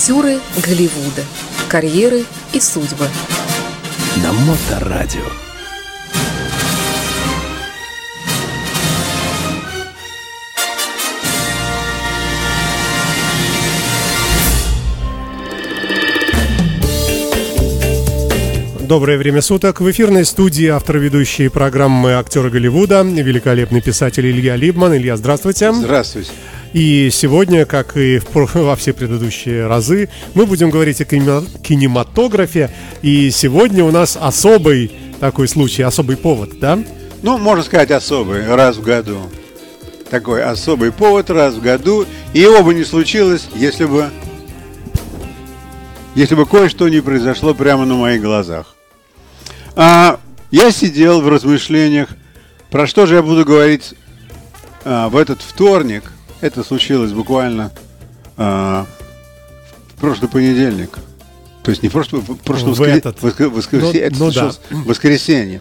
Актеры Голливуда. Карьеры и судьбы. На Моторадио. Доброе время суток. В эфирной студии автор ведущей программы «Актеры Голливуда» великолепный писатель Илья Либман. Илья, здравствуйте. Здравствуйте. И сегодня, как и в, во все предыдущие разы, мы будем говорить о кинематографе. И сегодня у нас особый такой случай, особый повод, да? Ну, можно сказать, особый, раз в году. Такой особый повод раз в году. И его бы не случилось, если бы если бы кое-что не произошло прямо на моих глазах. А, я сидел в размышлениях, про что же я буду говорить а, в этот вторник. Это случилось буквально а, в прошлый понедельник. То есть не в прошлый, в прошлый в этот. воскр... воскресенье, ну, это ну, да. воскресенье.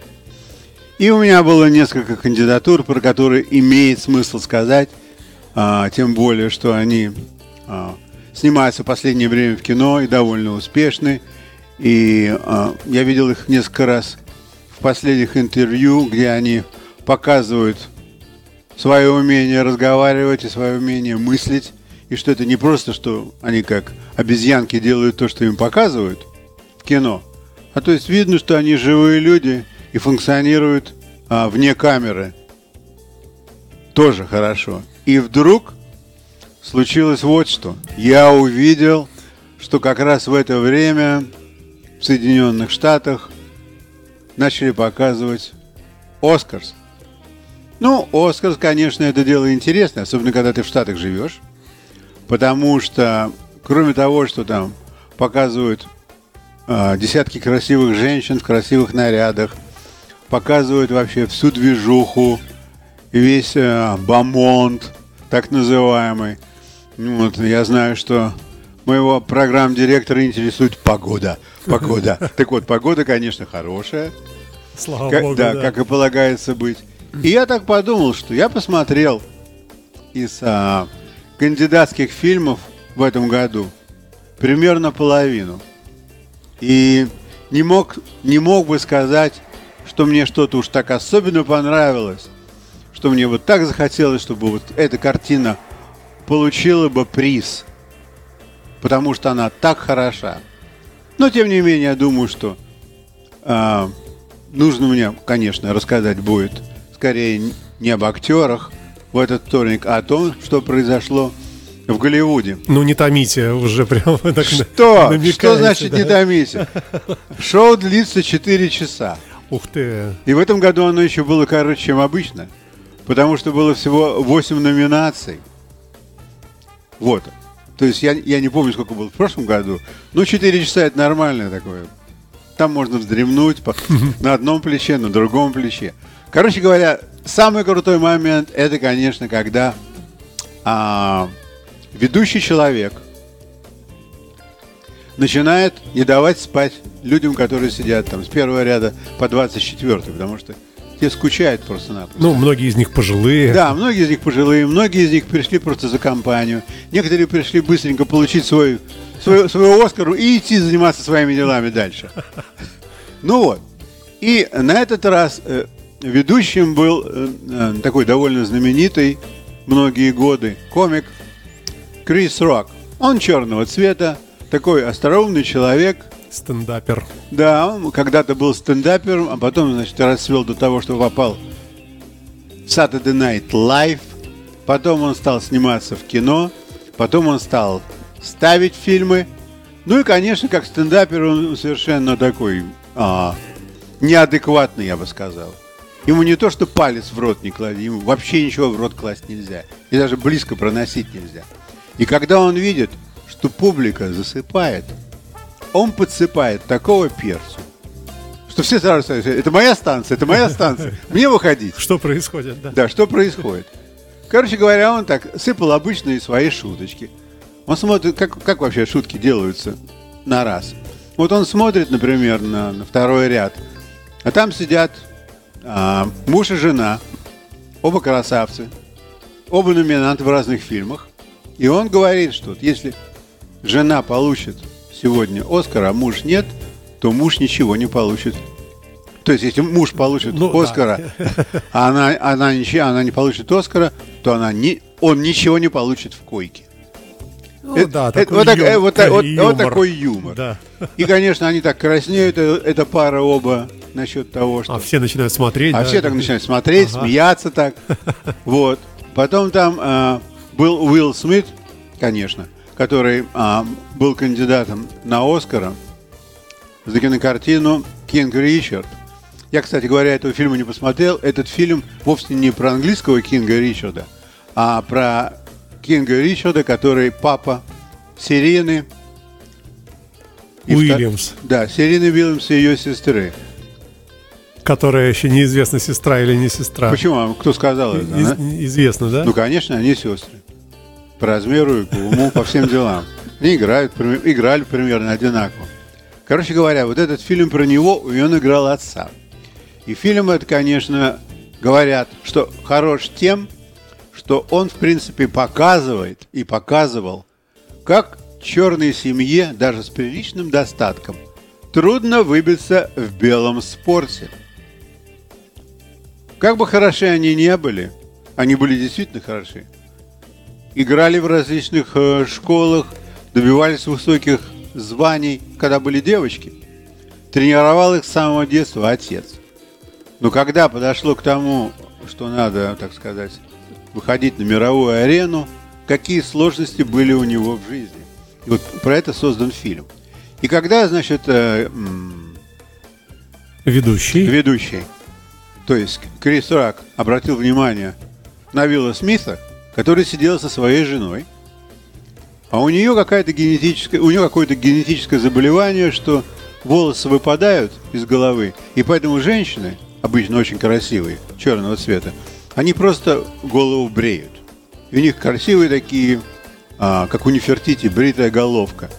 И у меня было несколько кандидатур, про которые имеет смысл сказать, а, тем более, что они а, снимаются в последнее время в кино и довольно успешны. И э, я видел их несколько раз в последних интервью, где они показывают свое умение разговаривать и свое умение мыслить. И что это не просто, что они как обезьянки делают то, что им показывают в кино, а то есть видно, что они живые люди и функционируют а, вне камеры. Тоже хорошо. И вдруг случилось вот что. Я увидел, что как раз в это время в Соединенных Штатах начали показывать Оскарс. Ну, Оскарс, конечно, это дело интересное, особенно когда ты в Штатах живешь, потому что, кроме того, что там показывают э, десятки красивых женщин в красивых нарядах, показывают вообще всю движуху, весь э, бомонд, так называемый. Ну, вот, я знаю, что моего программ-директора интересует погода. Погода. Так вот, погода, конечно, хорошая. Слава Как- богу, да, да. как и полагается быть. И я так подумал, что я посмотрел из а, кандидатских фильмов в этом году примерно половину. И не мог, не мог бы сказать, что мне что-то уж так особенно понравилось, что мне вот так захотелось, чтобы вот эта картина получила бы приз, потому что она так хороша. Но тем не менее, я думаю, что а, нужно мне, конечно, рассказать будет скорее не об актерах в этот вторник, а о том, что произошло в Голливуде. Ну, не томите, уже прям так Что? Что значит да. не томите? Шоу длится 4 часа. Ух ты. И в этом году оно еще было короче, чем обычно, потому что было всего 8 номинаций. Вот. То есть я, я не помню, сколько было в прошлом году, но 4 часа это нормальное такое. Там можно вздремнуть по- на одном плече, на другом плече. Короче говоря, самый крутой момент это, конечно, когда а, ведущий человек начинает не давать спать людям, которые сидят там с первого ряда по 24 потому что те скучают просто-напросто. Ну, многие из них пожилые. Да, многие из них пожилые, многие из них пришли просто за компанию. Некоторые пришли быстренько получить свой, свой, свой Оскар и идти заниматься своими делами дальше. Ну вот. И на этот раз э, ведущим был э, э, такой довольно знаменитый многие годы комик Крис Рок. Он черного цвета, такой остроумный человек, Стендапер. да, он когда-то был стендапером, а потом, значит, расцвел до того, что попал в Saturday Night Live. Потом он стал сниматься в кино. Потом он стал ставить фильмы. Ну и, конечно, как стендапер он совершенно такой а, неадекватный, я бы сказал. Ему не то, что палец в рот не клади, ему вообще ничего в рот класть нельзя. И даже близко проносить нельзя. И когда он видит, что публика засыпает, он подсыпает такого перцу, что все сразу сказали, это моя станция, это моя станция, мне выходить. Что происходит, да? Да, что происходит? Короче говоря, он так сыпал обычные свои шуточки. Он смотрит, как, как вообще шутки делаются на раз. Вот он смотрит, например, на, на второй ряд, а там сидят а, муж и жена, оба красавцы, оба номинанты в разных фильмах. И он говорит, что если жена получит сегодня Оскар, а муж нет, то муж ничего не получит. То есть, если муж получит Ну, да. Оскара, а она, она, ничего, она не получит Оскара, то она не, он ничего не получит в койке. Ну Это- да, это такой вот, так- э, вот так- вот- юмор. вот такой юмор. Да. И, конечно, они так краснеют, э, эта пара оба, насчет того, что... А все начинают смотреть. А да. все так начинают смотреть, Ага. смеяться так. Вот. Потом там а, был Уилл Смит, конечно, который а, был кандидатом на Оскара за кинокартину «Кинг Ричард». Я, кстати говоря, этого фильма не посмотрел. Этот фильм вовсе не про английского Кинга Ричарда, а про Кинга Ричарда, который папа вто- Уильямс, Да, Сирены Уильямс и ее сестры. которая еще неизвестна, сестра или не сестра. Почему? А Кто сказал это? Из- а? известно, да? Ну, конечно, они сестры. По размеру и по уму, по всем делам. Они играют, играли примерно одинаково. Короче говоря, вот этот фильм про него, и он играл отца. И фильм это, конечно, говорят, что хорош тем, что он, в принципе, показывает и показывал, как черной семье, даже с приличным достатком, трудно выбиться в белом спорте. Как бы хороши они не были, они были действительно хороши. Играли в различных э, школах, добивались высоких званий, когда были девочки. Тренировал их с самого детства отец. Но когда подошло к тому, что надо, так сказать, выходить на мировую арену, какие сложности были у него в жизни. И вот про это создан фильм. И когда, значит, э, Ведущий. ведущий, то есть Крис Рак, обратил внимание на Вилла Смита, который сидел со своей женой, а у нее какая-то генетическая, у нее какое-то генетическое заболевание, что волосы выпадают из головы, и поэтому женщины, обычно очень красивые, черного цвета, они просто голову бреют. И у них красивые такие, а, как у Нефертити, бритая головка.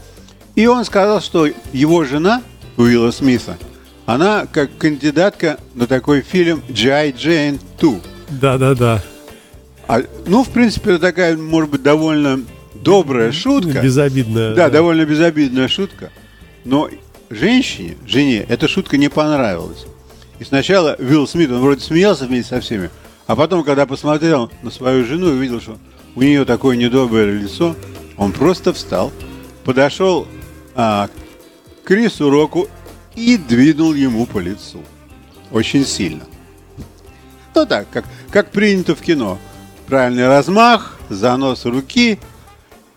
И он сказал, что его жена, Уилла Смита, она как кандидатка на такой фильм «G.I. Jane 2». Да-да-да. А, ну, в принципе, это такая, может быть, довольно добрая шутка. Безобидная. Да, довольно безобидная шутка. Но женщине, жене, эта шутка не понравилась. И сначала Уилл Смит, он вроде смеялся вместе со всеми, а потом, когда посмотрел на свою жену и увидел, что у нее такое недоброе лицо, он просто встал, подошел а, к Крису Року и двинул ему по лицу. Очень сильно. Ну так, как, как принято в кино. Правильный размах, занос руки,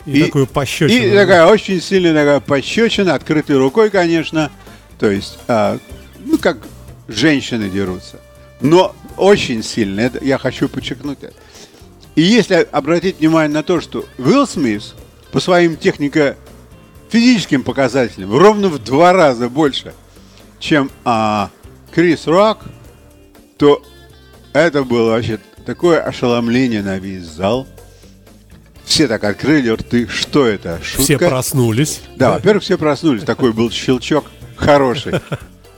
И, такую пощечину. и такая очень сильная такая пощечина, открытой рукой, конечно. То есть, а, ну, как женщины дерутся. Но очень сильно, это я хочу подчеркнуть это. И если обратить внимание на то, что Уилл Смит по своим технико-физическим показателям ровно в два раза больше, чем а, Крис Рок, то это было вообще такое ошеломление на весь зал. Все так открыли рты. Что это? Шутка? Все проснулись. Да, во-первых, все проснулись. Такой был щелчок хороший.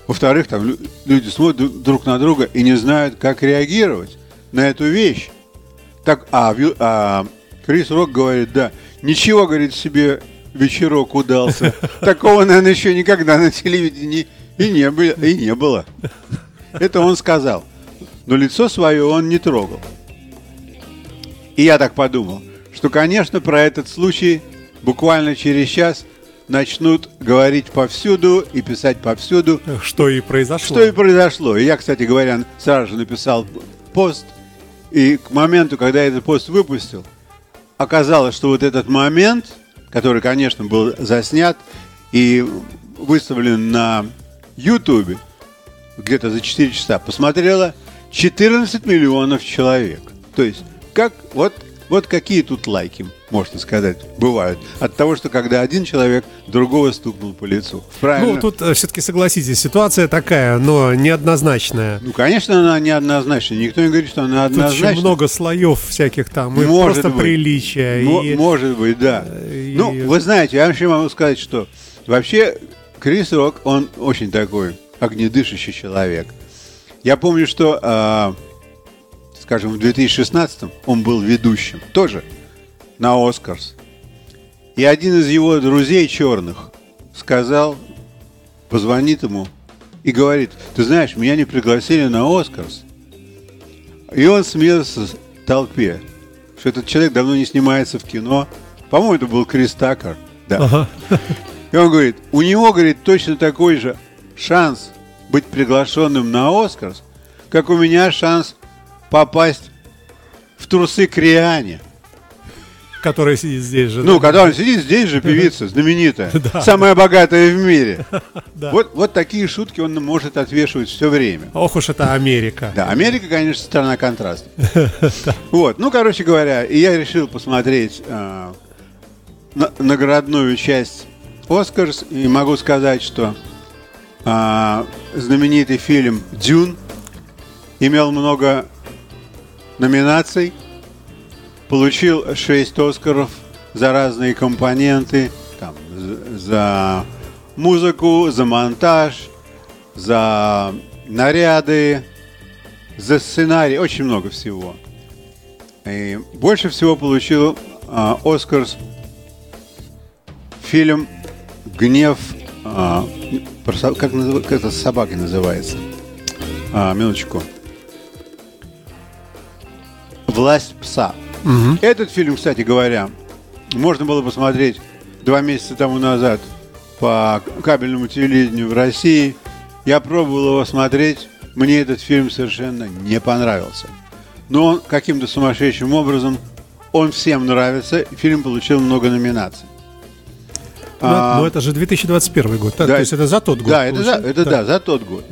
Во-вторых, там лю- люди смотрят дру- друг на друга и не знают, как реагировать на эту вещь. Так, а, а Крис Рок говорит, да, ничего, говорит, себе вечерок удался. Такого, наверное, еще никогда на телевидении и не было. И не было. Это он сказал. Но лицо свое он не трогал. И я так подумал, что, конечно, про этот случай буквально через час начнут говорить повсюду и писать повсюду, Что и произошло. что и произошло. И я, кстати говоря, сразу же написал пост, и к моменту, когда я этот пост выпустил, оказалось, что вот этот момент, который, конечно, был заснят и выставлен на Ютубе где-то за 4 часа, посмотрело 14 миллионов человек. То есть, как вот, вот какие тут лайки, можно сказать, бывают. От того, что когда один человек другого стукнул по лицу. Правильно? Ну, тут все-таки согласитесь, ситуация такая, но неоднозначная. Ну, конечно, она неоднозначна. Никто не говорит, что она Тут еще однозначна. много слоев всяких там, и Может просто быть. приличия. Мо- и... Может быть, да. и- Ну, вы знаете, я вообще могу сказать, что вообще Крис Рок, он очень такой огнедышащий человек. Я помню, что, а, скажем, в 2016 он был ведущим тоже на Оскарс. И один из его друзей черных сказал, позвонит ему и говорит, ты знаешь, меня не пригласили на Оскарс. И он смеялся в толпе, что этот человек давно не снимается в кино. По-моему, это был Крис Такер. Да. Ага. И он говорит, у него, говорит, точно такой же шанс быть приглашенным на Оскарс, как у меня шанс попасть в трусы к Риане. Который сидит здесь же. Ну, да? когда он сидит здесь же, певица знаменитая, Да. самая богатая в мире. Да. Вот, вот такие шутки он может отвешивать все время. Ох уж это Америка. Да, Америка, конечно, страна контрастов. Вот, ну, короче говоря, и я решил посмотреть а, на- наградную часть Оскарс, и могу сказать, что а, знаменитый фильм «Дюн» имел много номинаций, получил 6 Оскаров за разные компоненты, там, за музыку, за монтаж, за наряды, за сценарий, очень много всего. И больше всего получил а, Оскарс фильм «Гнев», со- как, как это с собакой называется? А, минуточку. «Власть пса». Этот фильм, кстати говоря, можно было посмотреть два месяца тому назад по кабельному телевидению в России. Я пробовал его смотреть, мне этот фильм совершенно не понравился. Но он каким-то сумасшедшим образом, он всем нравится, фильм получил много номинаций. Ну, А, ну, это же 2021 год. да, да, то есть это за тот год. Да, это, за, это да. за тот год.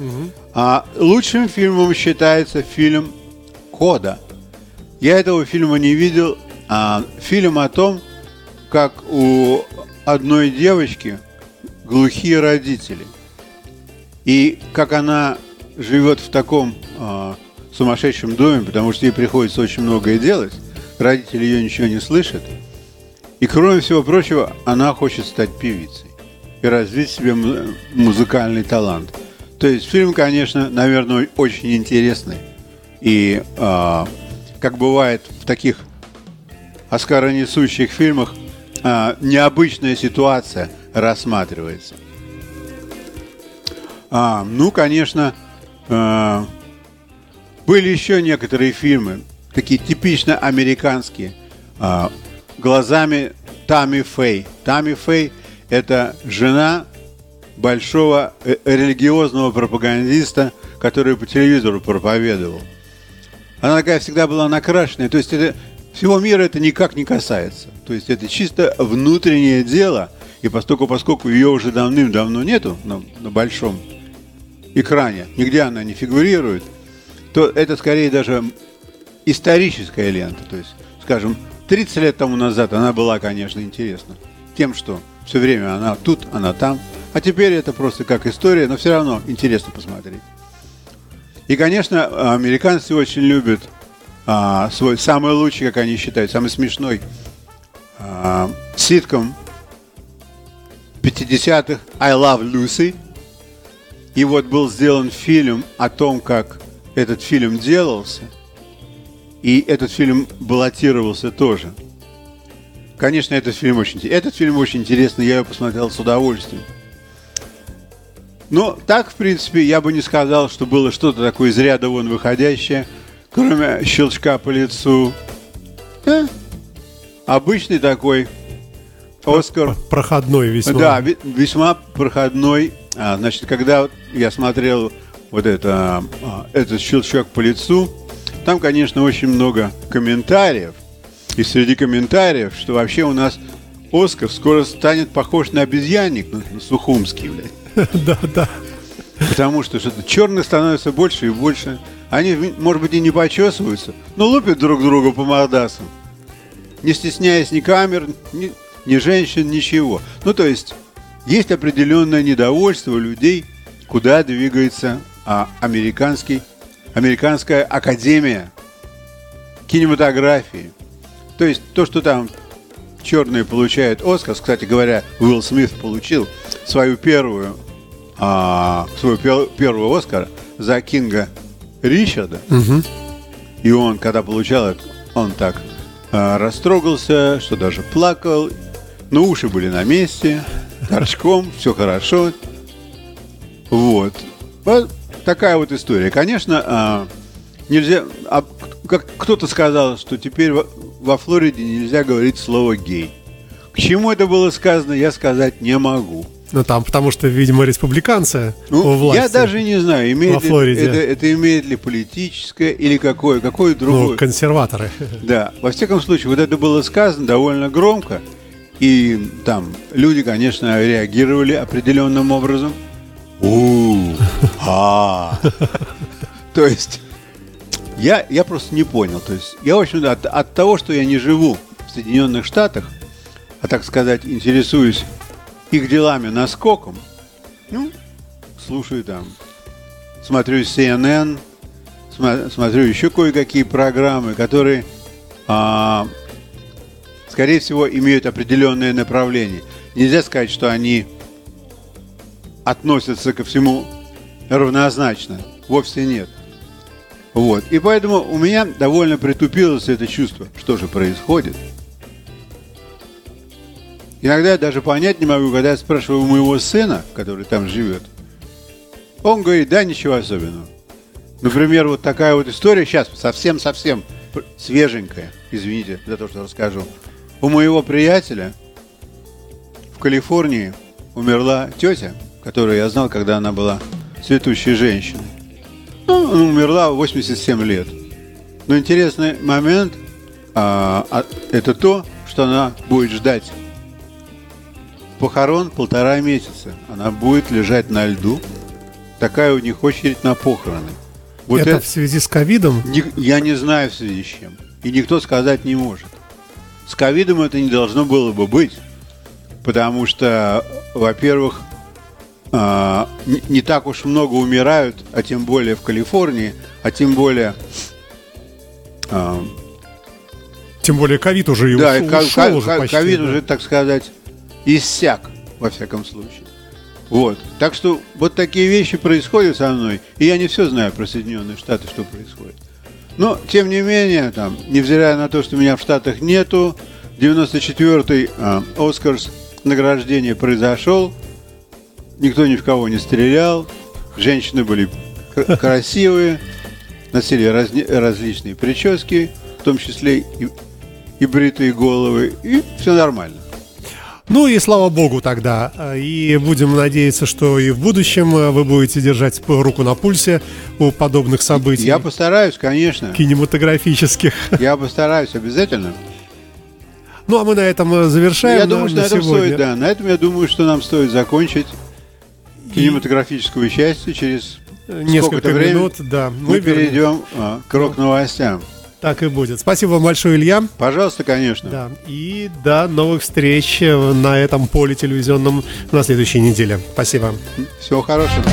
А лучшим фильмом считается фильм Кода. Я этого фильма не видел. А фильм о том, как у одной девочки глухие родители. И как она живет в таком а, сумасшедшем доме, потому что ей приходится очень многое делать. Родители ее ничего не слышат. И кроме всего прочего, она хочет стать певицей и развить себе му- музыкальный талант. То есть фильм, конечно, наверное, очень интересный. И а, как бывает в таких оскаронесущих фильмах, а, необычная ситуация рассматривается. А, ну, конечно, а, были еще некоторые фильмы, такие типично американские, а, глазами Тами Фэй. Тами Фэй – это жена большого э, религиозного пропагандиста, который по телевизору проповедовал. Она такая всегда была накрашенная, то есть это всего мира это никак не касается. То есть это чисто внутреннее дело, и поскольку, поскольку ее уже давным-давно нету на, на большом экране, нигде она не фигурирует, то это скорее даже историческая лента. То есть, скажем, 30 лет тому назад она была, конечно, интересна тем, что все время она тут, она там. А теперь это просто как история, но все равно интересно посмотреть. И, конечно, американцы очень любят а, свой самый лучший, как они считают, самый смешной а, ситком 50-х I Love Lucy. И вот был сделан фильм о том, как этот фильм делался. И этот фильм баллотировался тоже. Конечно, этот фильм очень, этот фильм очень интересный, я его посмотрел с удовольствием. Но так, в принципе, я бы не сказал, что было что-то такое из ряда вон выходящее, кроме щелчка по лицу. Э, обычный такой Оскар. Проходной весьма. Да, ве- весьма проходной. А, значит, когда я смотрел вот это, а, этот щелчок по лицу, там, конечно, очень много комментариев. И среди комментариев, что вообще у нас Оскар скоро станет похож на обезьянник, на, на Сухумский, блядь. Да, да. Потому что что-то черных становится больше и больше. Они, может быть, и не почесываются, но лупят друг друга по мордасам. Не стесняясь ни камер, ни, ни женщин, ничего. Ну, то есть, есть определенное недовольство людей, куда двигается а, американский, американская академия кинематографии. То есть, то, что там черные получают Оскар, кстати говоря, Уилл Смит получил свою первую, а, свою пер- первую Оскар за Кинга Ричарда. И он, когда получал это, он так а, растрогался, что даже плакал. Но уши были на месте, торчком, все хорошо. Вот. Вот такая вот история. Конечно, а, нельзя... а, как кто-то сказал, что теперь во, во Флориде нельзя говорить слово «гей». К чему это было сказано, я сказать не могу. Ну там, потому что, видимо, республиканцы у Ну, власти. я даже не знаю, имеет во ли- Флориде. это, это имеет ли политическое или какое, какое другое. Ну, консерваторы. Да, во всяком случае, вот это было сказано довольно громко, и там люди, конечно, реагировали определенным образом. у а То есть, я, я просто не понял. То есть, я, в общем от, от того, что я не живу в Соединенных Штатах, а, так сказать, интересуюсь их делами наскоком, ну, слушаю там, смотрю CNN, смотрю еще кое-какие программы, которые, а, скорее всего, имеют определенное направление. Нельзя сказать, что они относятся ко всему равнозначно. Вовсе нет. Вот. И поэтому у меня довольно притупилось это чувство, что же происходит. Иногда я даже понять не могу, когда я спрашиваю у моего сына, который там живет. Он говорит, да, ничего особенного. Например, вот такая вот история сейчас совсем-совсем свеженькая, извините за то, что расскажу. У моего приятеля в Калифорнии умерла тетя, которую я знал, когда она была цветущей женщиной. Ну, она умерла в 87 лет. Но интересный момент а, а, это то, что она будет ждать похорон полтора месяца. Она будет лежать на льду. Такая у них очередь на похороны. Вот это это- в связи с ковидом. Я не знаю в связи с чем. И никто сказать не может. С ковидом это не должно было бы быть. Потому что, во-первых, а, не, так уж много умирают, а тем более в Калифорнии, а тем более... а, Тем более ковид уже да, ушел, ушел уже почти, ковид да. уже, так сказать, иссяк, во всяком случае. Вот. Так что вот такие вещи происходят со мной. И я не все знаю про Соединенные Штаты, что происходит. Но, тем не менее, там, невзирая на то, что меня в Штатах нету, 94-й а, Оскарс награждение произошел. Никто ни в кого не стрелял. Женщины были кра- красивые, носили разни- различные прически, в том числе и, и бритые головы. И все нормально. Ну и слава богу тогда. А, И будем надеяться, что и в будущем а, вы будете держать руку на пульсе у подобных событий Я постараюсь, конечно. кинематографических. Я постараюсь обязательно. Ну а мы на этом э, завершаем. я думаю, что на на этом сегодня. стоит, да. На этом я думаю, что нам стоит закончить кинематографическую часть и через Несколько времени минут, да. мы вернем. перейдем а, к рок-новостям. Так и будет. Спасибо вам большое, Илья. Пожалуйста, конечно. Да. И до новых встреч на этом поле телевизионном на следующей неделе. Спасибо. Всего хорошего.